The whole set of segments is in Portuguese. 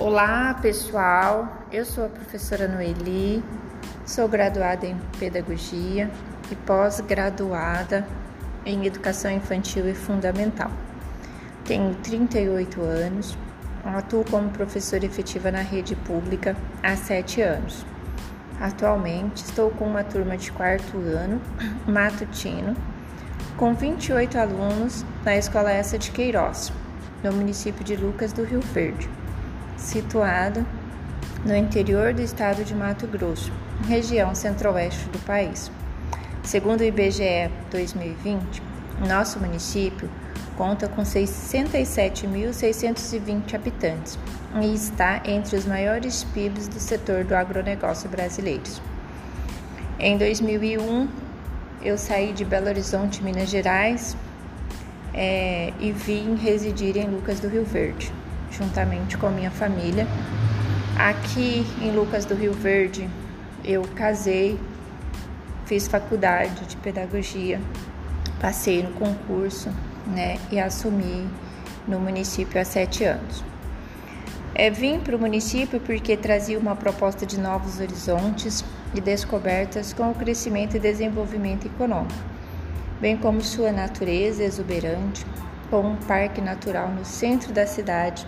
Olá pessoal, eu sou a professora Noeli, sou graduada em Pedagogia e pós-graduada em Educação Infantil e Fundamental. Tenho 38 anos, atuo como professora efetiva na rede pública há 7 anos. Atualmente estou com uma turma de quarto ano, matutino, com 28 alunos na Escola Essa de Queiroz, no município de Lucas do Rio Verde situado no interior do estado de Mato Grosso, região centro-oeste do país. Segundo o IBGE 2020, nosso município conta com 67.620 habitantes e está entre os maiores PIBs do setor do agronegócio brasileiro. Em 2001, eu saí de Belo Horizonte, Minas Gerais, é, e vim residir em Lucas do Rio Verde juntamente com a minha família. Aqui em Lucas do Rio Verde, eu casei, fiz faculdade de pedagogia, passei no concurso, né, e assumi no município há sete anos. É, vim para o município porque trazia uma proposta de novos horizontes e descobertas com o crescimento e desenvolvimento econômico, bem como sua natureza exuberante, com um parque natural no centro da cidade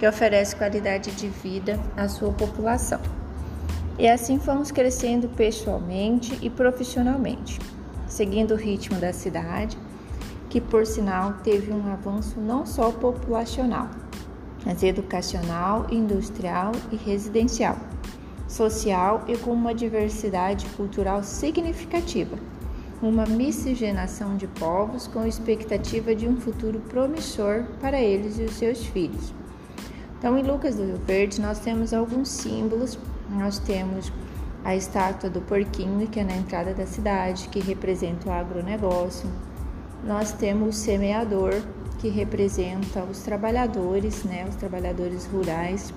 que oferece qualidade de vida à sua população. E assim fomos crescendo pessoalmente e profissionalmente, seguindo o ritmo da cidade, que por sinal teve um avanço não só populacional, mas educacional, industrial e residencial, social e com uma diversidade cultural significativa, uma miscigenação de povos com expectativa de um futuro promissor para eles e os seus filhos. Então, em Lucas do Rio Verde, nós temos alguns símbolos. Nós temos a estátua do porquinho, que é na entrada da cidade, que representa o agronegócio. Nós temos o semeador, que representa os trabalhadores, né, os trabalhadores rurais.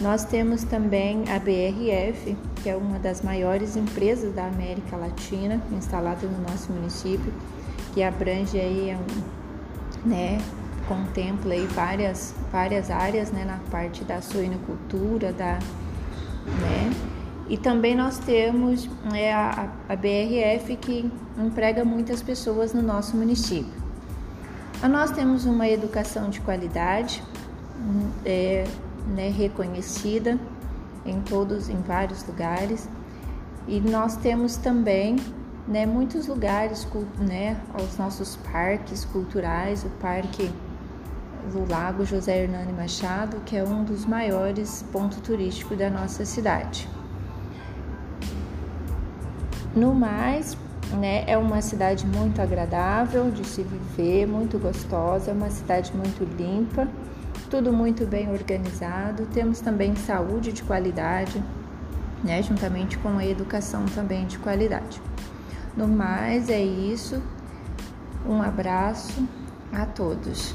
Nós temos também a BRF, que é uma das maiores empresas da América Latina, instalada no nosso município, que abrange aí né, contempla aí várias, várias áreas né, na parte da suinocultura, da, né, e também nós temos é, a, a BRF que emprega muitas pessoas no nosso município. Nós temos uma educação de qualidade é, né, reconhecida em todos, em vários lugares, e nós temos também né, muitos lugares, né, os nossos parques culturais, o parque do Lago José Hernani Machado, que é um dos maiores pontos turísticos da nossa cidade. No mais, né, é uma cidade muito agradável de se viver, muito gostosa, é uma cidade muito limpa, tudo muito bem organizado. Temos também saúde de qualidade, né, juntamente com a educação também de qualidade. No mais, é isso. Um abraço a todos.